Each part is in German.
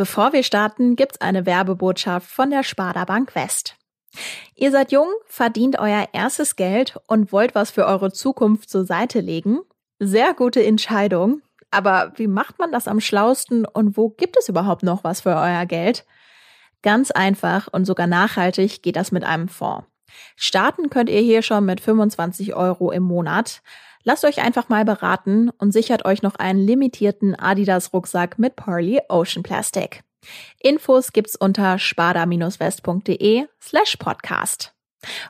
Bevor wir starten, gibt's eine Werbebotschaft von der Sparda Bank West. Ihr seid jung, verdient euer erstes Geld und wollt was für eure Zukunft zur Seite legen? Sehr gute Entscheidung. Aber wie macht man das am schlausten und wo gibt es überhaupt noch was für euer Geld? Ganz einfach und sogar nachhaltig geht das mit einem Fonds. Starten könnt ihr hier schon mit 25 Euro im Monat. Lasst euch einfach mal beraten und sichert euch noch einen limitierten Adidas Rucksack mit Parley Ocean Plastic. Infos gibt's unter spada-west.de slash podcast.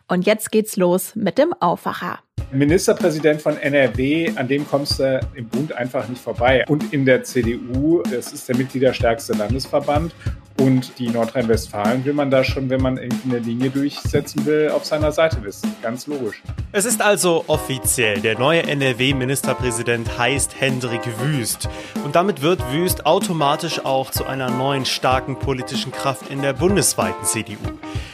Und jetzt geht's los mit dem Aufwacher. Ministerpräsident von NRW, an dem kommst du im Bund einfach nicht vorbei. Und in der CDU, das ist der mitgliederstärkste Landesverband. Und die Nordrhein-Westfalen will man da schon, wenn man irgendeine Linie durchsetzen will, auf seiner Seite wissen. Ganz logisch. Es ist also offiziell. Der neue NRW-Ministerpräsident heißt Hendrik Wüst. Und damit wird Wüst automatisch auch zu einer neuen starken politischen Kraft in der bundesweiten CDU.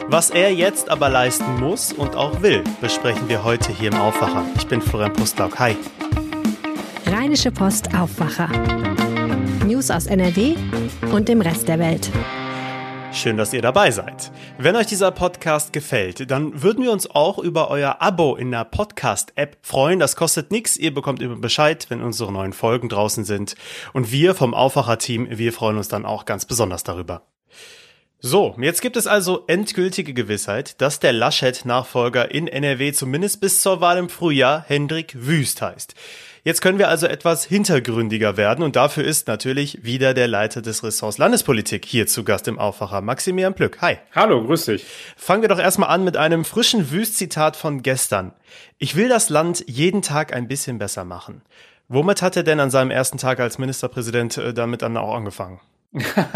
Was er jetzt aber leisten muss und auch will, besprechen wir heute hier im Aufwacher. Ich bin Florian Pustlauk. Hi. Rheinische Post Aufwacher. News aus NRW und dem Rest der Welt. Schön, dass ihr dabei seid. Wenn euch dieser Podcast gefällt, dann würden wir uns auch über euer Abo in der Podcast-App freuen. Das kostet nichts. Ihr bekommt immer Bescheid, wenn unsere neuen Folgen draußen sind. Und wir vom Aufwacher-Team, wir freuen uns dann auch ganz besonders darüber. So, jetzt gibt es also endgültige Gewissheit, dass der Laschet-Nachfolger in NRW zumindest bis zur Wahl im Frühjahr Hendrik Wüst heißt. Jetzt können wir also etwas hintergründiger werden und dafür ist natürlich wieder der Leiter des Ressorts Landespolitik hier zu Gast im Aufwacher, Maximilian Plück. Hi. Hallo, grüß dich. Fangen wir doch erstmal an mit einem frischen Wüst-Zitat von gestern. Ich will das Land jeden Tag ein bisschen besser machen. Womit hat er denn an seinem ersten Tag als Ministerpräsident äh, damit dann auch angefangen?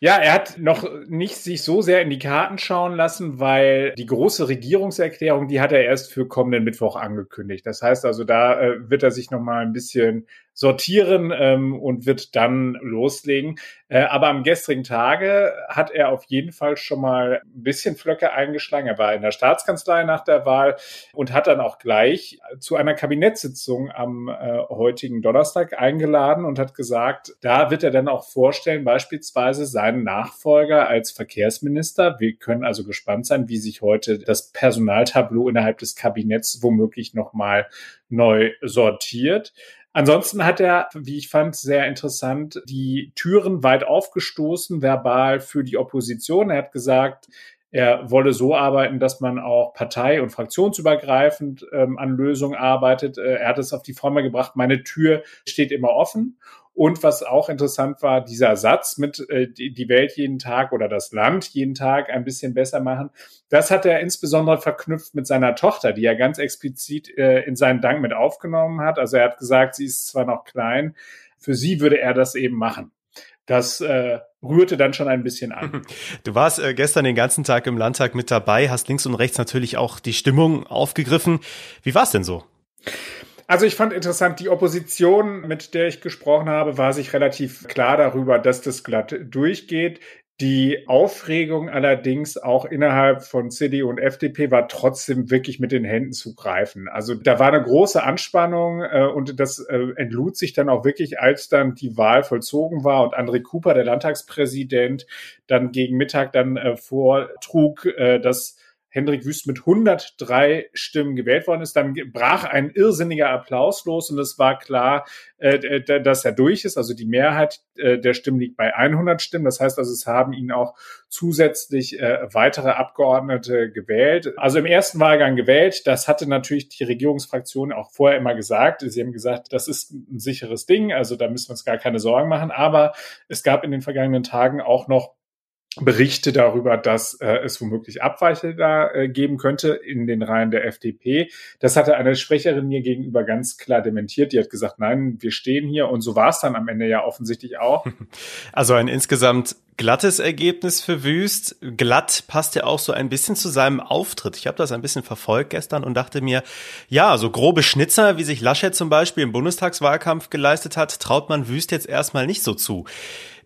ja, er hat noch nicht sich so sehr in die Karten schauen lassen, weil die große Regierungserklärung, die hat er erst für kommenden Mittwoch angekündigt. Das heißt also, da äh, wird er sich noch mal ein bisschen sortieren ähm, und wird dann loslegen. Äh, aber am gestrigen Tage hat er auf jeden Fall schon mal ein bisschen Flöcke eingeschlagen. Er war in der Staatskanzlei nach der Wahl und hat dann auch gleich zu einer Kabinettssitzung am äh, heutigen Donnerstag eingeladen und hat gesagt, da wird er dann auch vorstellen, beispielsweise seinen Nachfolger als Verkehrsminister. Wir können also gespannt sein, wie sich heute das Personaltableau innerhalb des Kabinetts womöglich nochmal neu sortiert. Ansonsten hat er, wie ich fand, sehr interessant die Türen weit aufgestoßen, verbal für die Opposition. Er hat gesagt, er wolle so arbeiten, dass man auch partei- und fraktionsübergreifend ähm, an Lösungen arbeitet. Äh, er hat es auf die Formel gebracht, meine Tür steht immer offen. Und was auch interessant war, dieser Satz mit äh, die Welt jeden Tag oder das Land jeden Tag ein bisschen besser machen, das hat er insbesondere verknüpft mit seiner Tochter, die er ganz explizit äh, in seinen Dank mit aufgenommen hat. Also er hat gesagt, sie ist zwar noch klein, für sie würde er das eben machen. Das äh, rührte dann schon ein bisschen an. Du warst äh, gestern den ganzen Tag im Landtag mit dabei, hast links und rechts natürlich auch die Stimmung aufgegriffen. Wie war es denn so? Also ich fand interessant, die Opposition, mit der ich gesprochen habe, war sich relativ klar darüber, dass das glatt durchgeht. Die Aufregung allerdings auch innerhalb von CDU und FDP war trotzdem wirklich mit den Händen zu greifen. Also da war eine große Anspannung äh, und das äh, entlud sich dann auch wirklich, als dann die Wahl vollzogen war und André Cooper, der Landtagspräsident, dann gegen Mittag dann äh, vortrug, äh, dass Hendrik Wüst mit 103 Stimmen gewählt worden ist. Dann brach ein irrsinniger Applaus los und es war klar, äh, dass er durch ist. Also die Mehrheit äh, der Stimmen liegt bei 100 Stimmen. Das heißt also, es haben ihn auch zusätzlich äh, weitere Abgeordnete gewählt. Also im ersten Wahlgang gewählt. Das hatte natürlich die Regierungsfraktion auch vorher immer gesagt. Sie haben gesagt, das ist ein sicheres Ding. Also da müssen wir uns gar keine Sorgen machen. Aber es gab in den vergangenen Tagen auch noch Berichte darüber, dass äh, es womöglich Abweiche da äh, geben könnte in den Reihen der FDP. Das hatte eine Sprecherin mir gegenüber ganz klar dementiert. Die hat gesagt, nein, wir stehen hier. Und so war es dann am Ende ja offensichtlich auch. Also ein insgesamt glattes Ergebnis für Wüst. Glatt passt ja auch so ein bisschen zu seinem Auftritt. Ich habe das ein bisschen verfolgt gestern und dachte mir, ja, so grobe Schnitzer, wie sich Laschet zum Beispiel im Bundestagswahlkampf geleistet hat, traut man Wüst jetzt erstmal nicht so zu.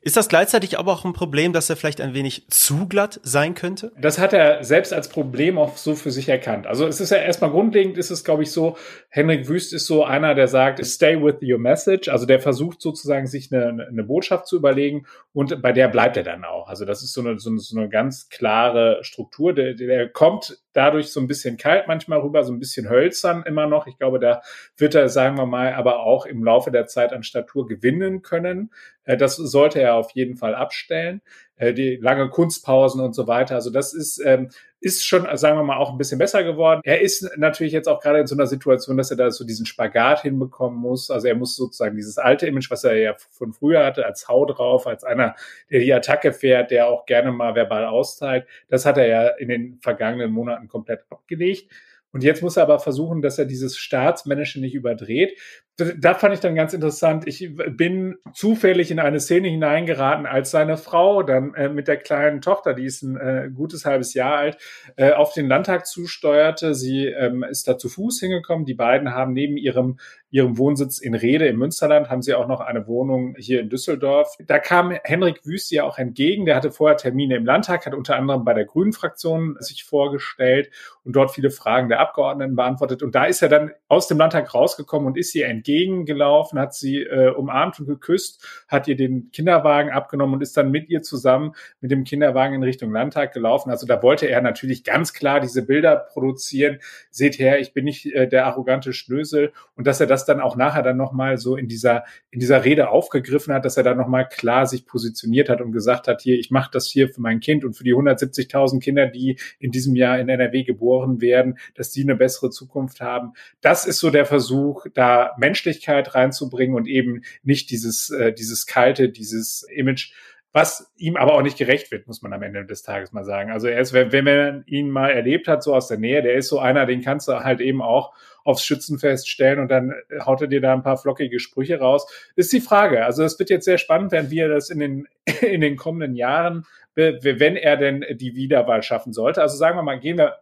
Ist das gleichzeitig aber auch ein Problem, dass er vielleicht ein wenig zu glatt sein könnte? Das hat er selbst als Problem auch so für sich erkannt. Also es ist ja erstmal grundlegend, ist es, glaube ich, so, Henrik Wüst ist so einer, der sagt, stay with your message. Also der versucht sozusagen, sich eine, eine Botschaft zu überlegen und bei der bleibt er dann auch. Also das ist so eine, so eine, so eine ganz klare Struktur. Der, der kommt dadurch so ein bisschen kalt manchmal rüber, so ein bisschen hölzern immer noch. Ich glaube, da wird er, sagen wir mal, aber auch im Laufe der Zeit an Statur gewinnen können. Äh, das sollte er auf jeden Fall abstellen. Äh, die lange Kunstpausen und so weiter. Also das ist, ähm, ist schon, sagen wir mal, auch ein bisschen besser geworden. Er ist natürlich jetzt auch gerade in so einer Situation, dass er da so diesen Spagat hinbekommen muss. Also er muss sozusagen dieses alte Image, was er ja von früher hatte, als Hau drauf, als einer, der die Attacke fährt, der auch gerne mal verbal austeilt, das hat er ja in den vergangenen Monaten komplett abgelegt. Und jetzt muss er aber versuchen, dass er dieses Staatsmännische nicht überdreht. Da fand ich dann ganz interessant. Ich bin zufällig in eine Szene hineingeraten, als seine Frau dann äh, mit der kleinen Tochter, die ist ein äh, gutes halbes Jahr alt, äh, auf den Landtag zusteuerte. Sie ähm, ist da zu Fuß hingekommen. Die beiden haben neben ihrem ihrem Wohnsitz in Rede im Münsterland haben sie auch noch eine Wohnung hier in Düsseldorf. Da kam Henrik Wüst ja auch entgegen. Der hatte vorher Termine im Landtag, hat unter anderem bei der Grünen Fraktion sich vorgestellt und dort viele Fragen der Abgeordneten beantwortet. Und da ist er dann aus dem Landtag rausgekommen und ist ihr entgegengelaufen, hat sie äh, umarmt und geküsst, hat ihr den Kinderwagen abgenommen und ist dann mit ihr zusammen mit dem Kinderwagen in Richtung Landtag gelaufen. Also da wollte er natürlich ganz klar diese Bilder produzieren. Seht her, ich bin nicht äh, der arrogante Schnösel und dass er das das dann auch nachher dann nochmal so in dieser, in dieser Rede aufgegriffen hat, dass er dann nochmal klar sich positioniert hat und gesagt hat, hier, ich mache das hier für mein Kind und für die 170.000 Kinder, die in diesem Jahr in NRW geboren werden, dass die eine bessere Zukunft haben. Das ist so der Versuch, da Menschlichkeit reinzubringen und eben nicht dieses, äh, dieses kalte, dieses Image, was ihm aber auch nicht gerecht wird, muss man am Ende des Tages mal sagen. Also er ist, wenn man ihn mal erlebt hat, so aus der Nähe, der ist so einer, den kannst du halt eben auch aufs Schützenfest stellen und dann haut er dir da ein paar flockige Sprüche raus. Ist die Frage. Also es wird jetzt sehr spannend werden, wie er das in den, in den kommenden Jahren, wenn er denn die Wiederwahl schaffen sollte. Also sagen wir mal, gehen wir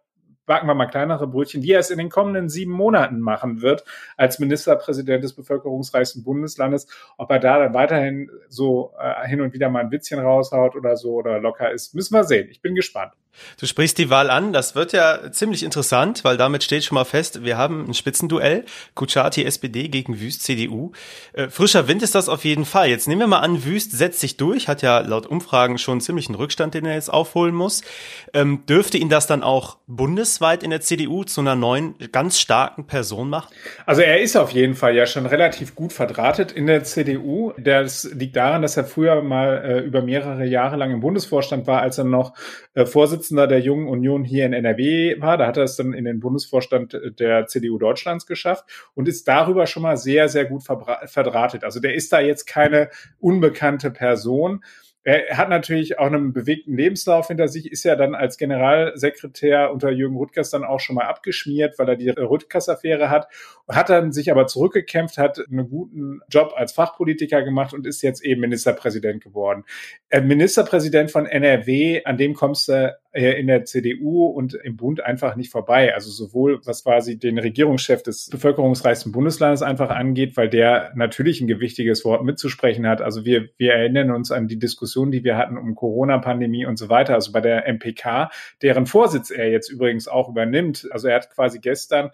backen wir mal kleinere Brötchen, wie er es in den kommenden sieben Monaten machen wird als Ministerpräsident des bevölkerungsreichsten Bundeslandes, ob er da dann weiterhin so äh, hin und wieder mal ein Witzchen raushaut oder so oder locker ist, müssen wir sehen. Ich bin gespannt. Du sprichst die Wahl an, das wird ja ziemlich interessant, weil damit steht schon mal fest, wir haben ein Spitzenduell, Kuchati SPD gegen Wüst CDU. Äh, frischer Wind ist das auf jeden Fall. Jetzt nehmen wir mal an, Wüst setzt sich durch, hat ja laut Umfragen schon ziemlich einen Rückstand, den er jetzt aufholen muss. Ähm, dürfte ihn das dann auch bundesweit in der CDU zu einer neuen, ganz starken Person machen? Also er ist auf jeden Fall ja schon relativ gut verdrahtet in der CDU. Das liegt daran, dass er früher mal äh, über mehrere Jahre lang im Bundesvorstand war, als er noch äh, Vorsitzender Vorsitzender der Jungen Union hier in NRW war. Da hat er es dann in den Bundesvorstand der CDU Deutschlands geschafft und ist darüber schon mal sehr, sehr gut verdrahtet. Also der ist da jetzt keine unbekannte Person. Er hat natürlich auch einen bewegten Lebenslauf hinter sich, ist ja dann als Generalsekretär unter Jürgen Rüttgers dann auch schon mal abgeschmiert, weil er die Rüttgers-Affäre hat, hat dann sich aber zurückgekämpft, hat einen guten Job als Fachpolitiker gemacht und ist jetzt eben Ministerpräsident geworden. Äh, Ministerpräsident von NRW, an dem kommst du äh, in der CDU und im Bund einfach nicht vorbei. Also sowohl, was quasi den Regierungschef des bevölkerungsreichsten Bundeslandes einfach angeht, weil der natürlich ein gewichtiges Wort mitzusprechen hat. Also wir, wir erinnern uns an die Diskussion, die wir hatten um Corona-Pandemie und so weiter. Also bei der MPK, deren Vorsitz er jetzt übrigens auch übernimmt. Also er hat quasi gestern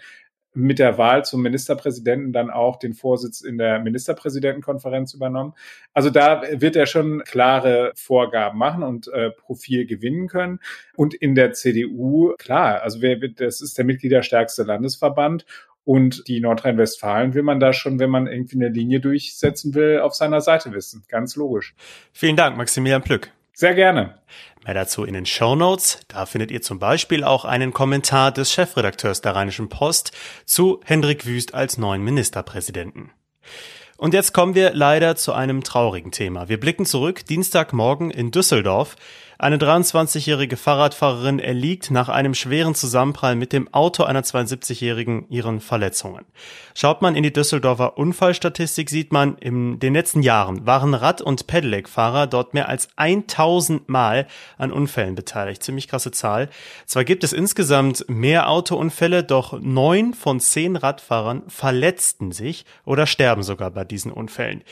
mit der Wahl zum Ministerpräsidenten dann auch den Vorsitz in der Ministerpräsidentenkonferenz übernommen. Also da wird er schon klare Vorgaben machen und äh, Profil gewinnen können. Und in der CDU, klar, also wer, das ist der mitgliederstärkste Landesverband und die Nordrhein-Westfalen will man da schon, wenn man irgendwie eine Linie durchsetzen will, auf seiner Seite wissen. Ganz logisch. Vielen Dank, Maximilian Plück. Sehr gerne. Mehr dazu in den Show Notes. Da findet ihr zum Beispiel auch einen Kommentar des Chefredakteurs der Rheinischen Post zu Hendrik Wüst als neuen Ministerpräsidenten. Und jetzt kommen wir leider zu einem traurigen Thema. Wir blicken zurück Dienstagmorgen in Düsseldorf. Eine 23-jährige Fahrradfahrerin erliegt nach einem schweren Zusammenprall mit dem Auto einer 72-jährigen ihren Verletzungen. Schaut man in die Düsseldorfer Unfallstatistik, sieht man, in den letzten Jahren waren Rad- und Pedelec-Fahrer dort mehr als 1000 Mal an Unfällen beteiligt. Ziemlich krasse Zahl. Zwar gibt es insgesamt mehr Autounfälle, doch neun von zehn Radfahrern verletzten sich oder sterben sogar bei diesen Unfällen.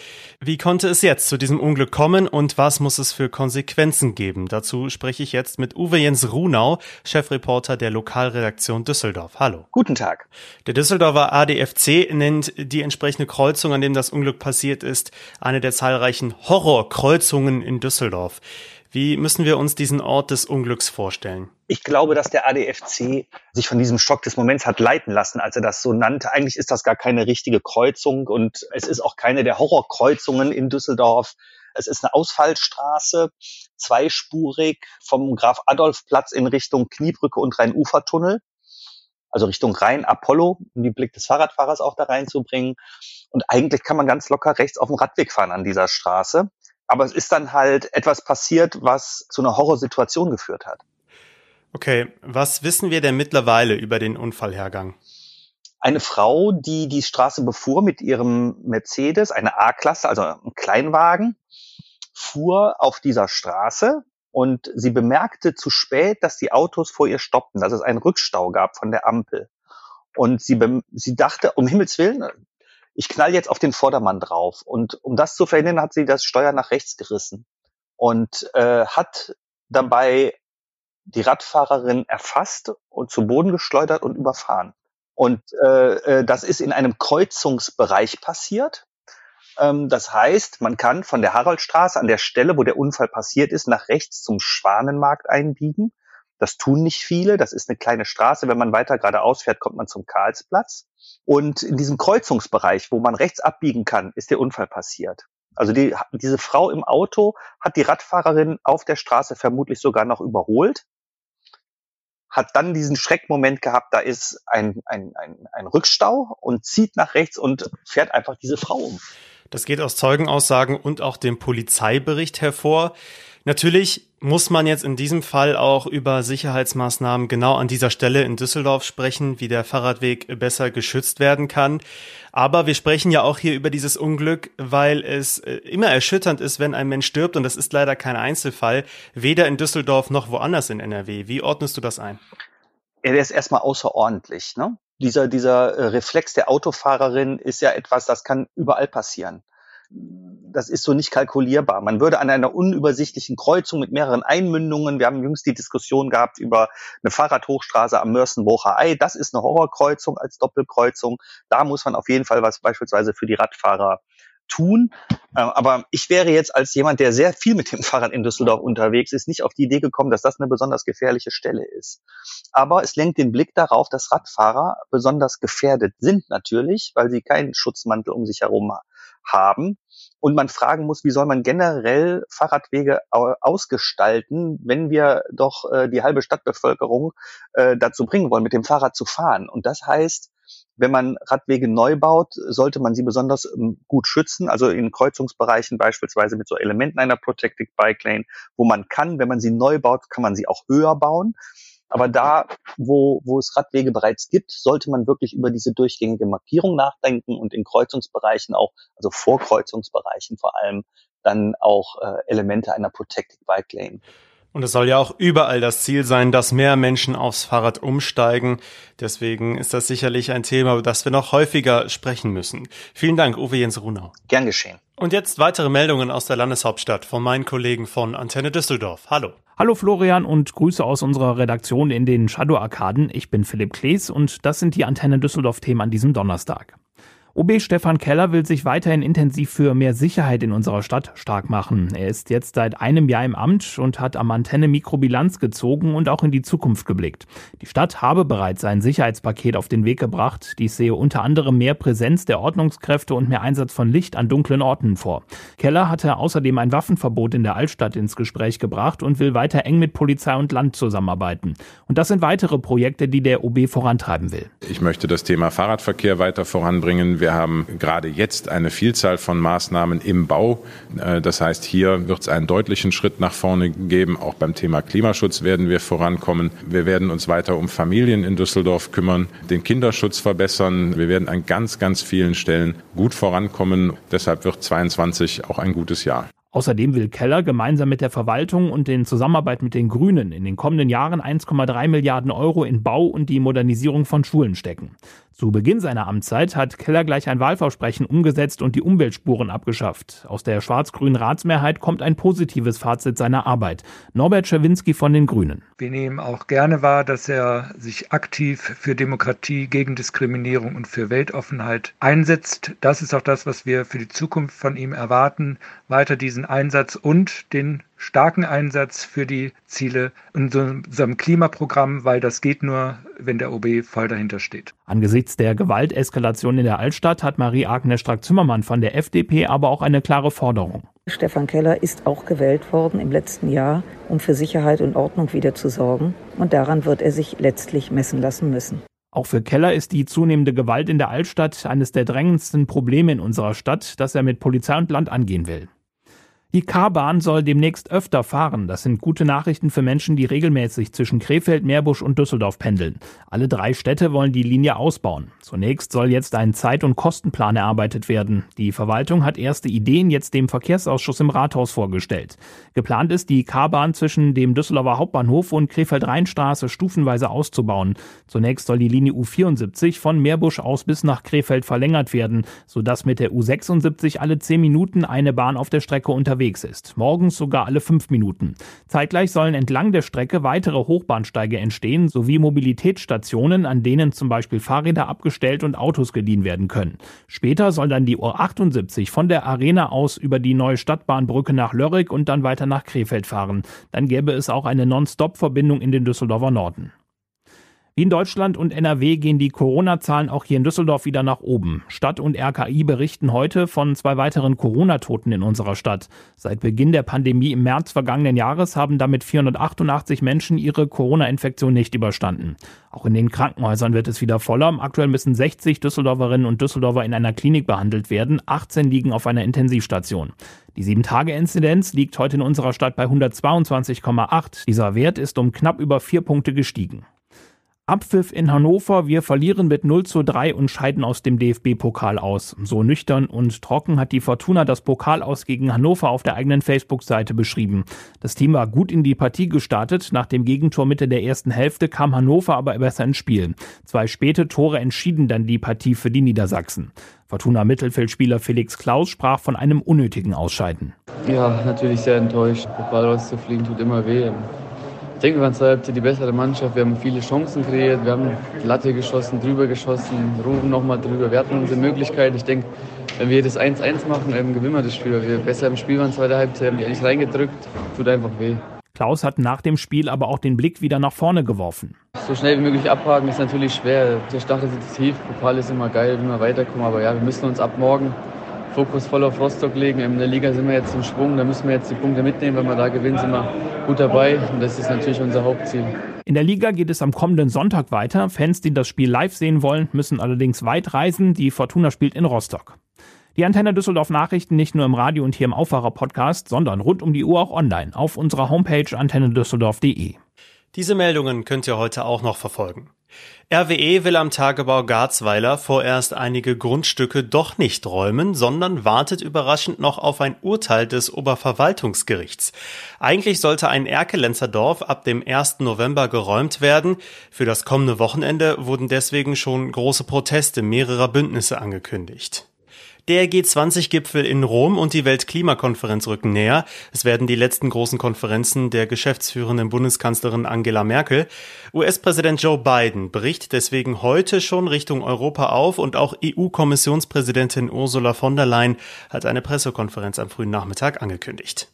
Wie konnte es jetzt zu diesem Unglück kommen und was muss es für Konsequenzen geben? Dazu spreche ich jetzt mit Uwe Jens Runau, Chefreporter der Lokalredaktion Düsseldorf. Hallo. Guten Tag. Der Düsseldorfer ADFC nennt die entsprechende Kreuzung, an dem das Unglück passiert ist, eine der zahlreichen Horrorkreuzungen in Düsseldorf. Wie müssen wir uns diesen Ort des Unglücks vorstellen? Ich glaube, dass der ADFC sich von diesem Schock des Moments hat leiten lassen, als er das so nannte. Eigentlich ist das gar keine richtige Kreuzung und es ist auch keine der Horrorkreuzungen in Düsseldorf. Es ist eine Ausfallstraße, zweispurig vom Graf Adolf Platz in Richtung Kniebrücke und Rhein-Ufer-Tunnel. Also Richtung Rhein-Apollo, um den Blick des Fahrradfahrers auch da reinzubringen. Und eigentlich kann man ganz locker rechts auf dem Radweg fahren an dieser Straße. Aber es ist dann halt etwas passiert, was zu einer Horrorsituation geführt hat. Okay, was wissen wir denn mittlerweile über den Unfallhergang? Eine Frau, die die Straße befuhr mit ihrem Mercedes, eine A-Klasse, also ein Kleinwagen, fuhr auf dieser Straße und sie bemerkte zu spät, dass die Autos vor ihr stoppten, dass es einen Rückstau gab von der Ampel. Und sie, sie dachte, um Himmels Willen, ich knall jetzt auf den Vordermann drauf. Und um das zu verhindern, hat sie das Steuer nach rechts gerissen und äh, hat dabei die Radfahrerin erfasst und zu Boden geschleudert und überfahren. Und äh, äh, das ist in einem Kreuzungsbereich passiert. Ähm, das heißt, man kann von der Haroldstraße an der Stelle, wo der Unfall passiert ist, nach rechts zum Schwanenmarkt einbiegen. Das tun nicht viele. Das ist eine kleine Straße. Wenn man weiter geradeaus fährt, kommt man zum Karlsplatz. Und in diesem Kreuzungsbereich, wo man rechts abbiegen kann, ist der Unfall passiert. Also die, diese Frau im Auto hat die Radfahrerin auf der Straße vermutlich sogar noch überholt, hat dann diesen Schreckmoment gehabt, da ist ein, ein, ein, ein Rückstau und zieht nach rechts und fährt einfach diese Frau um. Das geht aus Zeugenaussagen und auch dem Polizeibericht hervor. Natürlich muss man jetzt in diesem Fall auch über Sicherheitsmaßnahmen genau an dieser Stelle in Düsseldorf sprechen, wie der Fahrradweg besser geschützt werden kann. Aber wir sprechen ja auch hier über dieses Unglück, weil es äh, immer erschütternd ist, wenn ein Mensch stirbt. Und das ist leider kein Einzelfall, weder in Düsseldorf noch woanders in NRW. Wie ordnest du das ein? Ja, der ist erstmal außerordentlich. Ne? Dieser, dieser äh, Reflex der Autofahrerin ist ja etwas, das kann überall passieren das ist so nicht kalkulierbar. Man würde an einer unübersichtlichen Kreuzung mit mehreren Einmündungen, wir haben jüngst die Diskussion gehabt über eine Fahrradhochstraße am Mörsenbrucher Ei, das ist eine Horrorkreuzung als Doppelkreuzung. Da muss man auf jeden Fall was beispielsweise für die Radfahrer tun. Äh, aber ich wäre jetzt als jemand, der sehr viel mit dem Fahrrad in Düsseldorf unterwegs ist, nicht auf die Idee gekommen, dass das eine besonders gefährliche Stelle ist. Aber es lenkt den Blick darauf, dass Radfahrer besonders gefährdet sind natürlich, weil sie keinen Schutzmantel um sich herum haben. Und man fragen muss, wie soll man generell Fahrradwege ausgestalten, wenn wir doch äh, die halbe Stadtbevölkerung äh, dazu bringen wollen, mit dem Fahrrad zu fahren. Und das heißt, wenn man Radwege neu baut, sollte man sie besonders ähm, gut schützen, also in Kreuzungsbereichen beispielsweise mit so Elementen einer Protected Bike Lane, wo man kann, wenn man sie neu baut, kann man sie auch höher bauen. Aber da, wo, wo es Radwege bereits gibt, sollte man wirklich über diese durchgängige Markierung nachdenken und in Kreuzungsbereichen auch, also Vorkreuzungsbereichen vor allem, dann auch äh, Elemente einer Protected Bike Lane. Und es soll ja auch überall das Ziel sein, dass mehr Menschen aufs Fahrrad umsteigen. Deswegen ist das sicherlich ein Thema, über das wir noch häufiger sprechen müssen. Vielen Dank, Uwe Jens Runau. Gern geschehen. Und jetzt weitere Meldungen aus der Landeshauptstadt von meinen Kollegen von Antenne Düsseldorf. Hallo. Hallo Florian und Grüße aus unserer Redaktion in den Shadow-Arkaden. Ich bin Philipp Klees und das sind die Antenne Düsseldorf-Themen an diesem Donnerstag. OB Stefan Keller will sich weiterhin intensiv für mehr Sicherheit in unserer Stadt stark machen. Er ist jetzt seit einem Jahr im Amt und hat am Antenne Mikrobilanz gezogen und auch in die Zukunft geblickt. Die Stadt habe bereits ein Sicherheitspaket auf den Weg gebracht. Dies sehe unter anderem mehr Präsenz der Ordnungskräfte und mehr Einsatz von Licht an dunklen Orten vor. Keller hatte außerdem ein Waffenverbot in der Altstadt ins Gespräch gebracht und will weiter eng mit Polizei und Land zusammenarbeiten. Und das sind weitere Projekte, die der OB vorantreiben will. Ich möchte das Thema Fahrradverkehr weiter voranbringen Wir haben gerade jetzt eine Vielzahl von Maßnahmen im Bau. Äh, das heißt, hier wird es einen deutlichen Schritt nach vorne geben. Auch beim Thema Klimaschutz werden wir vorankommen. Wir werden uns weiter um Familien in Düsseldorf kümmern, den Kinderschutz verbessern. Wir werden an ganz, ganz vielen Stellen gut vorankommen. Deshalb wird 22 auch ein gutes Jahr. Außerdem will Keller gemeinsam mit der Verwaltung und in Zusammenarbeit mit den Grünen in den kommenden Jahren 1,3 Milliarden Euro in Bau und die Modernisierung von Schulen stecken. Zu Beginn seiner Amtszeit hat Keller gleich ein Wahlversprechen umgesetzt und die Umweltspuren abgeschafft. Aus der schwarz-grünen Ratsmehrheit kommt ein positives Fazit seiner Arbeit. Norbert Schawinski von den Grünen. Wir nehmen auch gerne wahr, dass er sich aktiv für Demokratie, gegen Diskriminierung und für Weltoffenheit einsetzt. Das ist auch das, was wir für die Zukunft von ihm erwarten. Weiter diesen Einsatz und den starken Einsatz für die Ziele in unserem Klimaprogramm, weil das geht nur, wenn der OB voll dahinter steht. Angesichts der Gewalteskalation in der Altstadt hat Marie-Agnes Strack-Zimmermann von der FDP aber auch eine klare Forderung. Stefan Keller ist auch gewählt worden im letzten Jahr, um für Sicherheit und Ordnung wieder zu sorgen. Und daran wird er sich letztlich messen lassen müssen. Auch für Keller ist die zunehmende Gewalt in der Altstadt eines der drängendsten Probleme in unserer Stadt, das er mit Polizei und Land angehen will. Die K-Bahn soll demnächst öfter fahren. Das sind gute Nachrichten für Menschen, die regelmäßig zwischen Krefeld, Meerbusch und Düsseldorf pendeln. Alle drei Städte wollen die Linie ausbauen. Zunächst soll jetzt ein Zeit- und Kostenplan erarbeitet werden. Die Verwaltung hat erste Ideen jetzt dem Verkehrsausschuss im Rathaus vorgestellt. Geplant ist, die K-Bahn zwischen dem Düsseldorfer Hauptbahnhof und Krefeld-Rheinstraße stufenweise auszubauen. Zunächst soll die Linie U74 von Meerbusch aus bis nach Krefeld verlängert werden, sodass mit der U76 alle zehn Minuten eine Bahn auf der Strecke unterwegs unterwegs ist. Morgens sogar alle fünf Minuten. Zeitgleich sollen entlang der Strecke weitere Hochbahnsteige entstehen, sowie Mobilitätsstationen, an denen zum Beispiel Fahrräder abgestellt und Autos geliehen werden können. Später soll dann die U78 von der Arena aus über die neue Stadtbahnbrücke nach Lörrick und dann weiter nach Krefeld fahren. Dann gäbe es auch eine Non-Stop-Verbindung in den Düsseldorfer Norden. Wie in Deutschland und NRW gehen die Corona-Zahlen auch hier in Düsseldorf wieder nach oben. Stadt und RKI berichten heute von zwei weiteren Corona-Toten in unserer Stadt. Seit Beginn der Pandemie im März vergangenen Jahres haben damit 488 Menschen ihre Corona-Infektion nicht überstanden. Auch in den Krankenhäusern wird es wieder voller. Aktuell müssen 60 Düsseldorferinnen und Düsseldorfer in einer Klinik behandelt werden. 18 liegen auf einer Intensivstation. Die 7-Tage-Inzidenz liegt heute in unserer Stadt bei 122,8. Dieser Wert ist um knapp über vier Punkte gestiegen. Abpfiff in Hannover, wir verlieren mit 0 zu 3 und scheiden aus dem DFB-Pokal aus. So nüchtern und trocken hat die Fortuna das Pokal aus gegen Hannover auf der eigenen Facebook-Seite beschrieben. Das Team war gut in die Partie gestartet. Nach dem Gegentor Mitte der ersten Hälfte kam Hannover aber besser ins Spiel. Zwei späte Tore entschieden dann die Partie für die Niedersachsen. Fortuna-Mittelfeldspieler Felix Klaus sprach von einem unnötigen Ausscheiden. Ja, natürlich sehr enttäuscht. Pokal rauszufliegen tut immer weh. Ich denke, wir waren zur Hälfte die bessere Mannschaft. Wir haben viele Chancen kreiert. Wir haben Latte geschossen, drüber geschossen, Ruben nochmal drüber. Wir hatten unsere Möglichkeit. Ich denke, wenn wir das 1-1 machen, gewinnen wir das Spiel. Weil wir besser im Spiel waren, zweite Halbzeit, haben die eigentlich reingedrückt. Tut einfach weh. Klaus hat nach dem Spiel aber auch den Blick wieder nach vorne geworfen. So schnell wie möglich abhaken ist natürlich schwer. Der Stachel sitzt tief, Pokal ist immer geil, wenn wir weiterkommen. Aber ja, wir müssen uns ab morgen Fokus voll auf Rostock legen. In der Liga sind wir jetzt im Schwung, da müssen wir jetzt die Punkte mitnehmen. Wenn wir da gewinnen, sind wir gut dabei. Und das ist natürlich unser Hauptziel. In der Liga geht es am kommenden Sonntag weiter. Fans, die das Spiel live sehen wollen, müssen allerdings weit reisen. Die Fortuna spielt in Rostock. Die Antenne Düsseldorf Nachrichten nicht nur im Radio und hier im Aufwacher Podcast, sondern rund um die Uhr auch online auf unserer Homepage antennedüsseldorf.de. Diese Meldungen könnt ihr heute auch noch verfolgen. RWE will am Tagebau Garzweiler vorerst einige Grundstücke doch nicht räumen, sondern wartet überraschend noch auf ein Urteil des Oberverwaltungsgerichts. Eigentlich sollte ein Erkelenzer Dorf ab dem 1. November geräumt werden. Für das kommende Wochenende wurden deswegen schon große Proteste mehrerer Bündnisse angekündigt. Der G20-Gipfel in Rom und die Weltklimakonferenz rücken näher. Es werden die letzten großen Konferenzen der geschäftsführenden Bundeskanzlerin Angela Merkel. US-Präsident Joe Biden bricht deswegen heute schon Richtung Europa auf und auch EU-Kommissionspräsidentin Ursula von der Leyen hat eine Pressekonferenz am frühen Nachmittag angekündigt.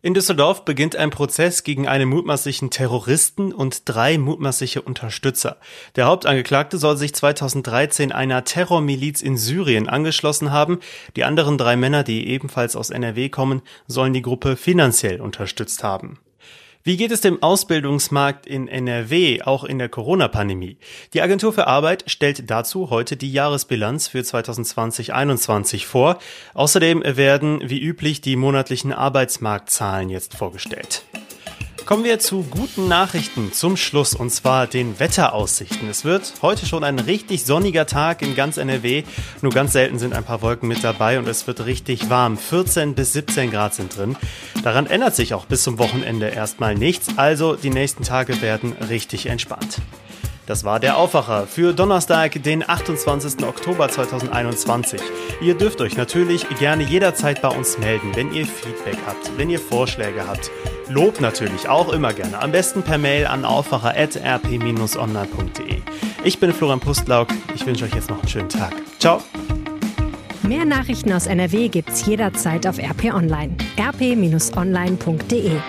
In Düsseldorf beginnt ein Prozess gegen einen mutmaßlichen Terroristen und drei mutmaßliche Unterstützer. Der Hauptangeklagte soll sich 2013 einer Terrormiliz in Syrien angeschlossen haben. Die anderen drei Männer, die ebenfalls aus NRW kommen, sollen die Gruppe finanziell unterstützt haben. Wie geht es dem Ausbildungsmarkt in NRW, auch in der Corona-Pandemie? Die Agentur für Arbeit stellt dazu heute die Jahresbilanz für 2020-21 vor. Außerdem werden wie üblich die monatlichen Arbeitsmarktzahlen jetzt vorgestellt. Kommen wir zu guten Nachrichten zum Schluss und zwar den Wetteraussichten. Es wird heute schon ein richtig sonniger Tag in ganz NRW. Nur ganz selten sind ein paar Wolken mit dabei und es wird richtig warm. 14 bis 17 Grad sind drin. Daran ändert sich auch bis zum Wochenende erstmal nichts. Also die nächsten Tage werden richtig entspannt. Das war der Aufwacher für Donnerstag, den 28. Oktober 2021. Ihr dürft euch natürlich gerne jederzeit bei uns melden, wenn ihr Feedback habt, wenn ihr Vorschläge habt. Lob natürlich auch immer gerne. Am besten per Mail an aufwacher.rp-online.de. Ich bin Florian Pustlauk. Ich wünsche euch jetzt noch einen schönen Tag. Ciao. Mehr Nachrichten aus NRW gibt's jederzeit auf RP Online. rp-online.de